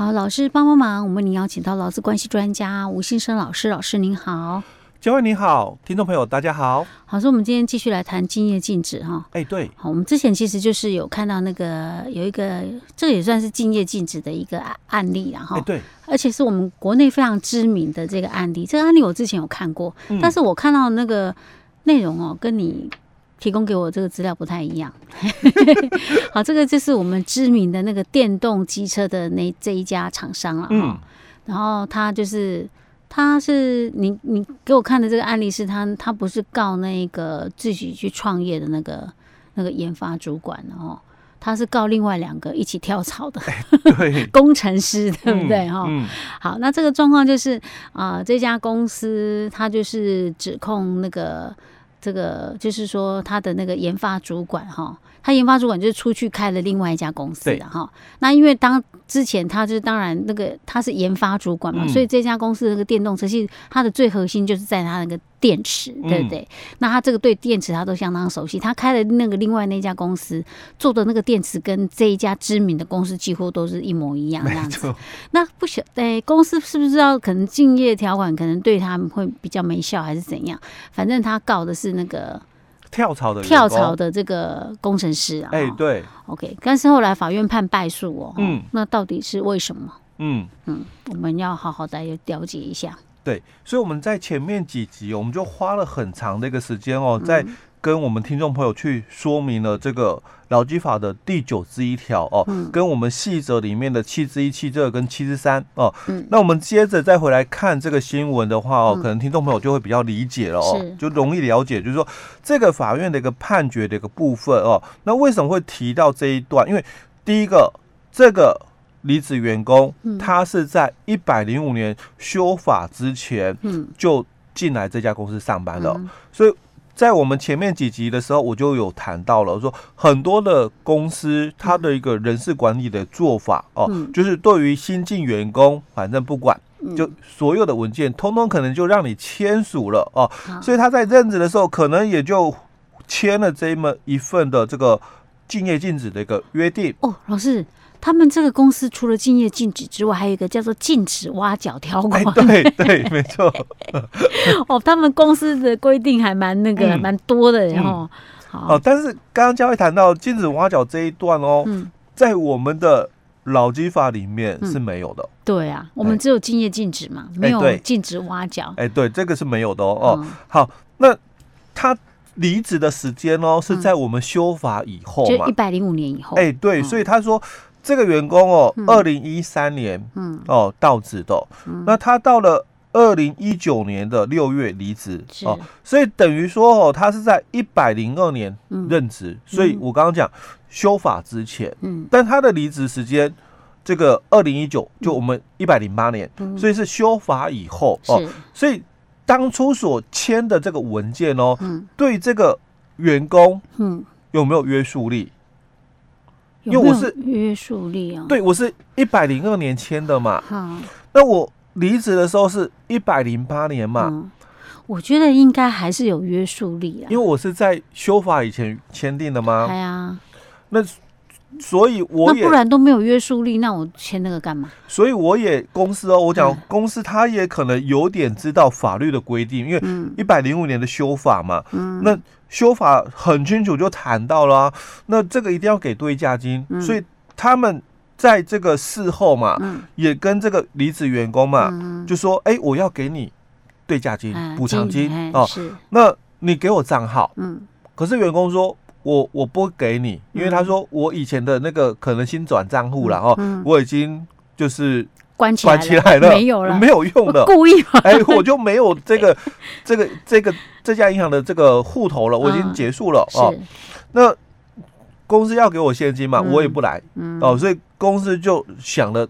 好，老师帮帮忙，我们为您邀请到劳资关系专家吴信生老师，老师您好。教惠你好，听众朋友大家好。好，所以我们今天继续来谈竞业禁止哈。哎，对。好，我们之前其实就是有看到那个有一个，这个也算是竞业禁止的一个案例了哈。哎，对。而且是我们国内非常知名的这个案例，这个案例我之前有看过，嗯、但是我看到那个内容哦，跟你提供给我这个资料不太一样。好，这个就是我们知名的那个电动机车的那这一家厂商了哈。嗯、然后他就是。他是你你给我看的这个案例是他他不是告那个自己去创业的那个那个研发主管哦，他是告另外两个一起跳槽的 工程师，对不对哈？嗯嗯、好，那这个状况就是啊、呃，这家公司他就是指控那个这个就是说他的那个研发主管哈。他研发主管就是出去开了另外一家公司的哈，那因为当之前他就是当然那个他是研发主管嘛，所以这家公司的那个电动车其实它的最核心就是在它那个电池，对不对？那他这个对电池他都相当熟悉，他开的那个另外那家公司做的那个电池跟这一家知名的公司几乎都是一模一样这样子。那不晓得公司是不是知道可能竞业条款可能对他们会比较没效还是怎样？反正他告的是那个。跳槽的跳槽的这个工程师啊，哎、欸，对，OK，但是后来法院判败诉哦，嗯，那到底是为什么？嗯嗯，我们要好好的了解一下。对，所以我们在前面几集，我们就花了很长的一个时间哦，在。跟我们听众朋友去说明了这个劳基法的第九之一条哦，嗯、跟我们细则里面的七之一、七之二跟七之三哦。嗯、那我们接着再回来看这个新闻的话哦，嗯、可能听众朋友就会比较理解了哦，就容易了解，就是说这个法院的一个判决的一个部分哦。那为什么会提到这一段？因为第一个，这个离职员工、嗯、他是在一百零五年修法之前就进来这家公司上班了，嗯、所以。在我们前面几集的时候，我就有谈到了，说很多的公司它的一个人事管理的做法哦，嗯、就是对于新进员工，反正不管，就所有的文件通通可能就让你签署了哦，好所以他在任职的时候，可能也就签了这么一份的这个敬业禁止的一个约定。哦，老师。他们这个公司除了竞业禁止之外，还有一个叫做禁止挖角条款。对对，没错。哦，他们公司的规定还蛮那个，蛮多的，然后好。哦，但是刚刚嘉惠谈到禁止挖角这一段哦，在我们的老基法里面是没有的。对啊，我们只有竞业禁止嘛，没有禁止挖角。哎，对，这个是没有的哦。哦，好，那他离职的时间哦，是在我们修法以后嘛，就一百零五年以后。哎，对，所以他说。这个员工哦，二零一三年，嗯，哦，到职的，嗯、那他到了二零一九年的六月离职，哦，所以等于说哦，他是在一百零二年任职，嗯、所以我刚刚讲修法之前，嗯，但他的离职时间，这个二零一九就我们一百零八年，嗯、所以是修法以后哦，所以当初所签的这个文件哦，嗯，对这个员工，嗯，有没有约束力？因为我是约束力啊，对，我是一百零二年签的嘛。好，那我离职的时候是一百零八年嘛。嗯，我觉得应该还是有约束力啊。因为我是在修法以前签订的吗？对啊。那所以我也不然都没有约束力，那我签那个干嘛？所以我也公司哦，我讲公司他也可能有点知道法律的规定，因为一百零五年的修法嘛。嗯。那。修法很清楚，就谈到了、啊，那这个一定要给对价金，嗯、所以他们在这个事后嘛，嗯、也跟这个离职员工嘛，嗯、就说：“哎、欸，我要给你对价金、补偿、嗯、金哦，那你给我账号。嗯，可是员工说，我我不给你，因为他说我以前的那个可能新转账户了哦，嗯、我已经就是。”关起，关起来了，没有了，没有用的，故意哎，我就没有这个 这个这个这家银行的这个户头了，我已经结束了哦。那公司要给我现金嘛，我也不来哦，所以公司就想了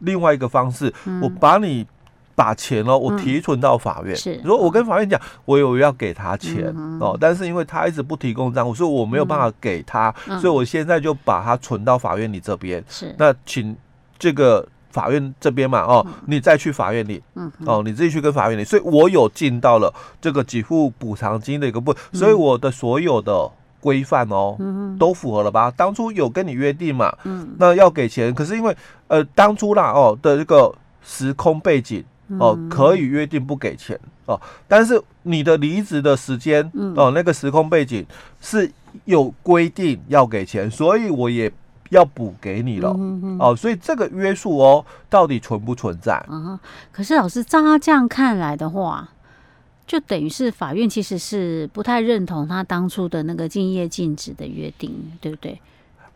另外一个方式，我把你把钱哦，我提存到法院。是，如果我跟法院讲，我有要给他钱哦，但是因为他一直不提供账户，所以我没有办法给他，所以我现在就把它存到法院你这边。是，那请这个。法院这边嘛，哦，你再去法院里，嗯，哦，你自己去跟法院里，所以我有尽到了这个给付补偿金的一个部分，所以我的所有的规范哦，嗯都符合了吧？当初有跟你约定嘛，嗯，那要给钱，可是因为呃当初啦哦的这个时空背景哦，可以约定不给钱哦，但是你的离职的时间哦，那个时空背景是有规定要给钱，所以我也要补给你了哦，所以这个约束哦，到底存不存在？啊，可是老师照他这样看来的话。就等于是法院其实是不太认同他当初的那个竞业禁止的约定，对不对？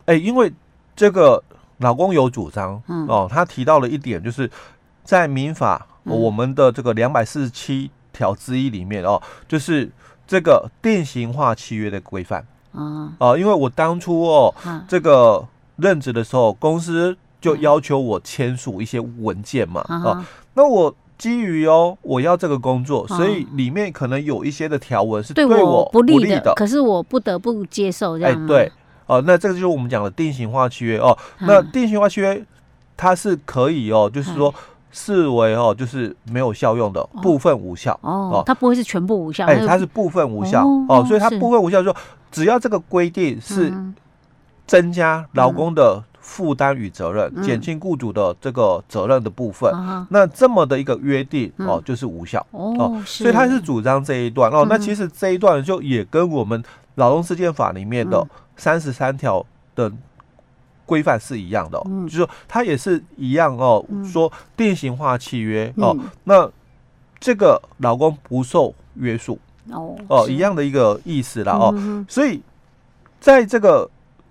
哎、欸，因为这个老公有主张，嗯、哦，他提到了一点，就是在民法、哦、我们的这个两百四十七条之一里面哦，就是这个定型化契约的规范啊啊，因为我当初哦，啊、这个任职的时候，公司就要求我签署一些文件嘛，啊，啊，那我。基于哦，我要这个工作，所以里面可能有一些的条文是对我不利的，可是我不得不接受这样。哎，对，哦，那这个就是我们讲的定型化契约哦。那定型化契约它是可以哦，就是说视为哦，就是没有效用的部分无效哦，它不会是全部无效，哎，它是部分无效哦，所以它部分无效，说只要这个规定是增加劳工的。负担与责任，减轻雇主的这个责任的部分，嗯、那这么的一个约定、嗯、哦，就是无效哦，哦，所以他是主张这一段哦。嗯、那其实这一段就也跟我们劳动事件法里面的三十三条的规范是一样的、哦，嗯、就是说它也是一样哦，嗯、说定型化契约哦，嗯、那这个老公不受约束哦，哦，一样的一个意思啦哦，嗯、所以在这个。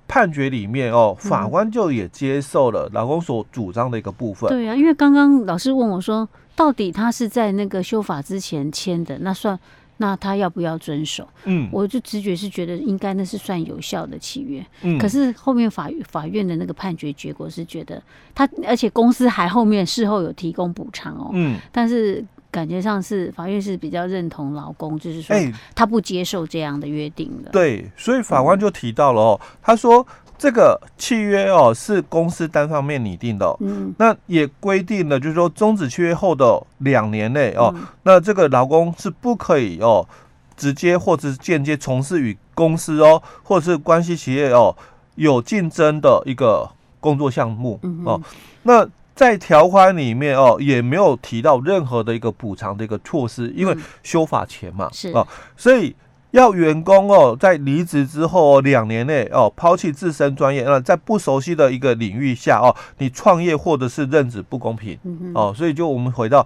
判决里面哦，法官就也接受了老公所主张的一个部分。对啊，因为刚刚老师问我说，到底他是在那个修法之前签的，那算那他要不要遵守？嗯，我就直觉是觉得应该那是算有效的契约。嗯，可是后面法法院的那个判决结果是觉得他，而且公司还后面事后有提供补偿哦。嗯，但是。感觉上是法院是比较认同劳工，就是说，他不接受这样的约定的。对，所以法官就提到了哦，他说这个契约哦是公司单方面拟定的，嗯，那也规定了，就是说终止契约后的两年内哦，那这个劳工是不可以哦直接或者是间接从事与公司哦或者是关系企业哦有竞争的一个工作项目哦，那。在条款里面哦，也没有提到任何的一个补偿的一个措施，因为修法前嘛，是哦，所以要员工哦，在离职之后哦，两年内哦，抛弃自身专业，那在不熟悉的一个领域下哦，你创业或者是任职不公平哦，所以就我们回到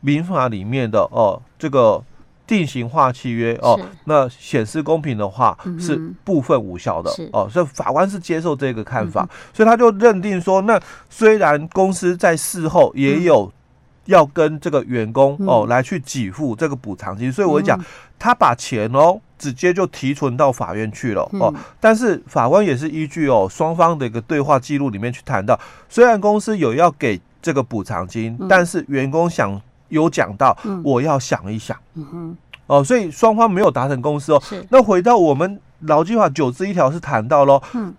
民法里面的哦，这个。定型化契约哦，那显示公平的话是部分无效的哦，所以法官是接受这个看法，所以他就认定说，那虽然公司在事后也有要跟这个员工哦来去给付这个补偿金，所以我讲他把钱哦直接就提存到法院去了哦，但是法官也是依据哦双方的一个对话记录里面去谈到，虽然公司有要给这个补偿金，但是员工想。有讲到，我要想一想，嗯哼，哦，所以双方没有达成共识哦。是，那回到我们劳基法九字一条是谈到喽，嗯，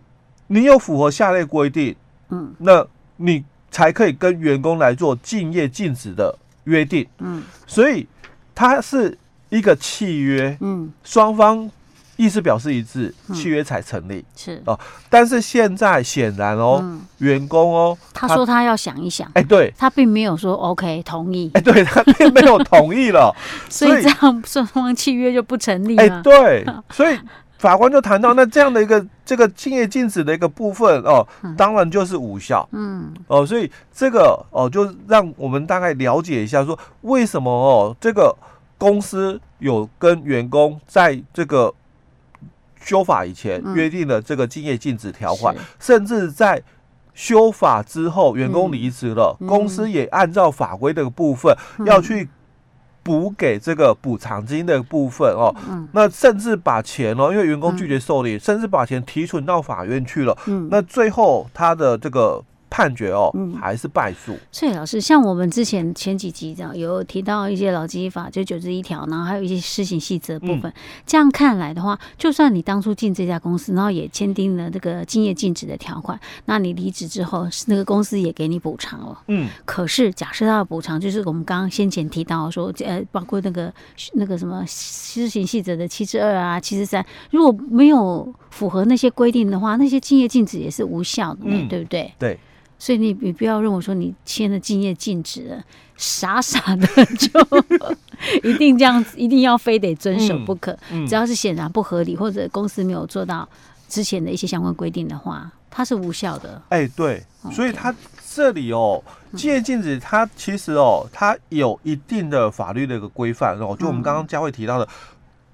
你有符合下列规定，嗯，那你才可以跟员工来做敬业禁止的约定，嗯，所以它是一个契约，嗯，双方。意思表示一致，契约才成立。是哦，但是现在显然哦，员工哦，他说他要想一想。哎，对，他并没有说 OK 同意。哎，对他并没有同意了，所以这样双方契约就不成立。哎，对，所以法官就谈到，那这样的一个这个竞业禁止的一个部分哦，当然就是无效。嗯，哦，所以这个哦，就让我们大概了解一下，说为什么哦，这个公司有跟员工在这个。修法以前约定了这个竞业禁止条款，嗯、甚至在修法之后，员工离职了，嗯、公司也按照法规的部分、嗯、要去补给这个补偿金的部分哦。嗯、那甚至把钱哦，因为员工拒绝受理，嗯、甚至把钱提存到法院去了。嗯、那最后他的这个。判决哦，嗯、还是败诉。所以老师，像我们之前前几集这样有提到一些劳基法就九十一条，然后还有一些施行细则部分。嗯、这样看来的话，就算你当初进这家公司，然后也签订了这个竞业禁止的条款，那你离职之后，那个公司也给你补偿了。嗯。可是假设他的补偿就是我们刚刚先前提到说，呃，包括那个那个什么施行细则的七之二啊、七之三，如果没有符合那些规定的话，那些竞业禁止也是无效的，嗯、对不对？对。所以你你不要认为说你签了竞业禁止了，傻傻的就一定这样子，一定要非得遵守不可。嗯嗯、只要是显然不合理，或者公司没有做到之前的一些相关规定的话，它是无效的。哎，对，所以它这里哦，竞业禁止它其实哦，它有一定的法律的一个规范哦，就我们刚刚佳慧提到的。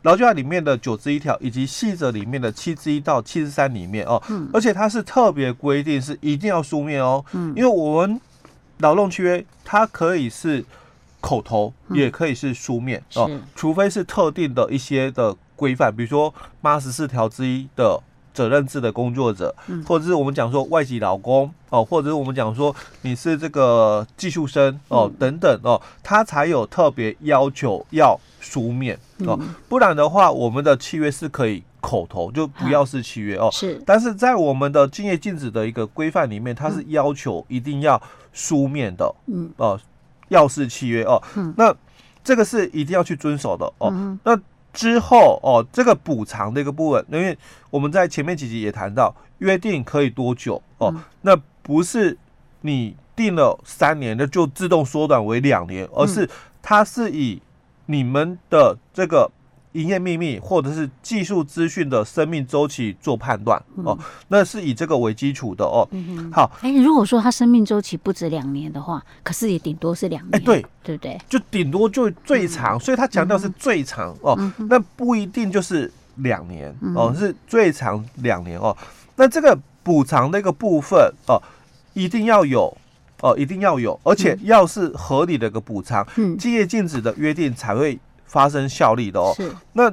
劳基法里面的九十一条，以及细则里面的七十一到七十三里面哦，嗯、而且它是特别规定是一定要书面哦，嗯、因为我们劳动契约它可以是口头，嗯、也可以是书面哦，除非是特定的一些的规范，比如说八十四条之一的责任制的工作者，嗯、或者是我们讲说外籍劳工哦，或者是我们讲说你是这个技术生哦、嗯、等等哦，他才有特别要求要书面。哦，不然的话，我们的契约是可以口头，就不要是契约哦。是，但是在我们的竞业禁止的一个规范里面，它是要求一定要书面的，嗯，哦，要是契约哦。那这个是一定要去遵守的哦。那之后哦，这个补偿的一个部分，因为我们在前面几集也谈到，约定可以多久哦？那不是你定了三年，那就自动缩短为两年，而是它是以。你们的这个营业秘密或者是技术资讯的生命周期做判断哦，那是以这个为基础的哦。好，哎，如果说它生命周期不止两年的话，可是也顶多是两年，对对不对？就顶多就最长，所以他强调是最长哦，那不一定就是两年哦，是最长两年哦。那这个补偿的一个部分哦，一定要有。哦，一定要有，而且要是合理的一个补偿，嗯，竞业禁止的约定才会发生效力的哦。是，那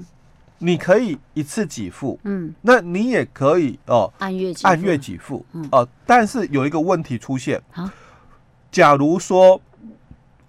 你可以一次给付，嗯，那你也可以哦，按月按月给付，嗯，哦，但是有一个问题出现，好，假如说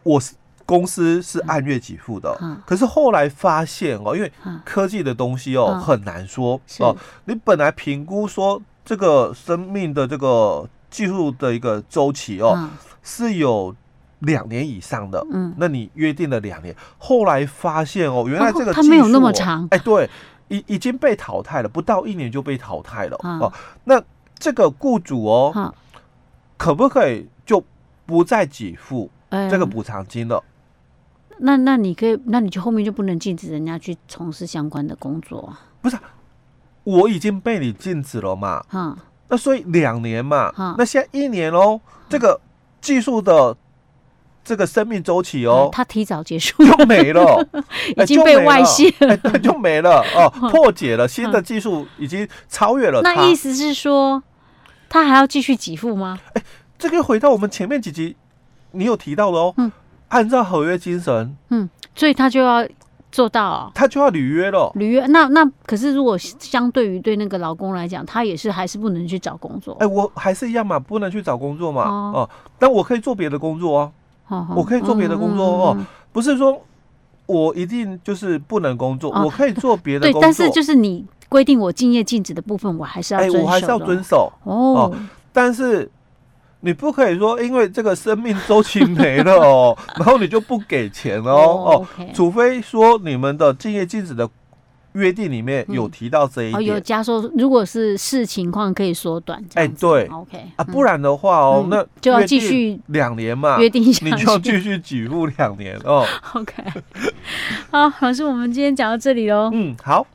我是公司是按月给付的，嗯，可是后来发现哦，因为科技的东西哦很难说哦，你本来评估说这个生命的这个。技术的一个周期哦，嗯、是有两年以上的。嗯，那你约定了两年，后来发现哦，原来这个技术、哦、它没有那么长。哎，对，已已经被淘汰了，不到一年就被淘汰了。嗯、哦，那这个雇主哦，嗯、可不可以就不再给付这个补偿金了？嗯、那那你可以，那你就后面就不能禁止人家去从事相关的工作？不是，我已经被你禁止了嘛？嗯。那所以两年嘛，哈。那现在一年哦，这个技术的这个生命周期哦，它提早结束。就没了，已经被外泄就没了。哦，破解了，新的技术已经超越了。那意思是说，他还要继续给付吗？哎，这个回到我们前面几集你有提到的哦，嗯，按照合约精神，嗯，所以他就要。做到、哦，他就要履约了。履约，那那可是，如果相对于对那个老公来讲，他也是还是不能去找工作。哎、欸，我还是一样嘛，不能去找工作嘛。哦，哦，但我可以做别的工作啊。哦、我可以做别的工作哦，不是说我一定就是不能工作，哦、我可以做别的工作。对，但是就是你规定我敬业禁止的部分，我还是要遵守、哦。哎、欸，我还是要遵守。哦，哦，但是。你不可以说，因为这个生命周期没了哦，然后你就不给钱哦哦，除非说你们的敬业禁止的约定里面有提到这一点，有加说，如果是视情况可以缩短。哎，对，OK 啊，不然的话哦，那就要继续两年嘛，约定一下，你就要继续给付两年哦。OK，好，老师，我们今天讲到这里喽。嗯，好。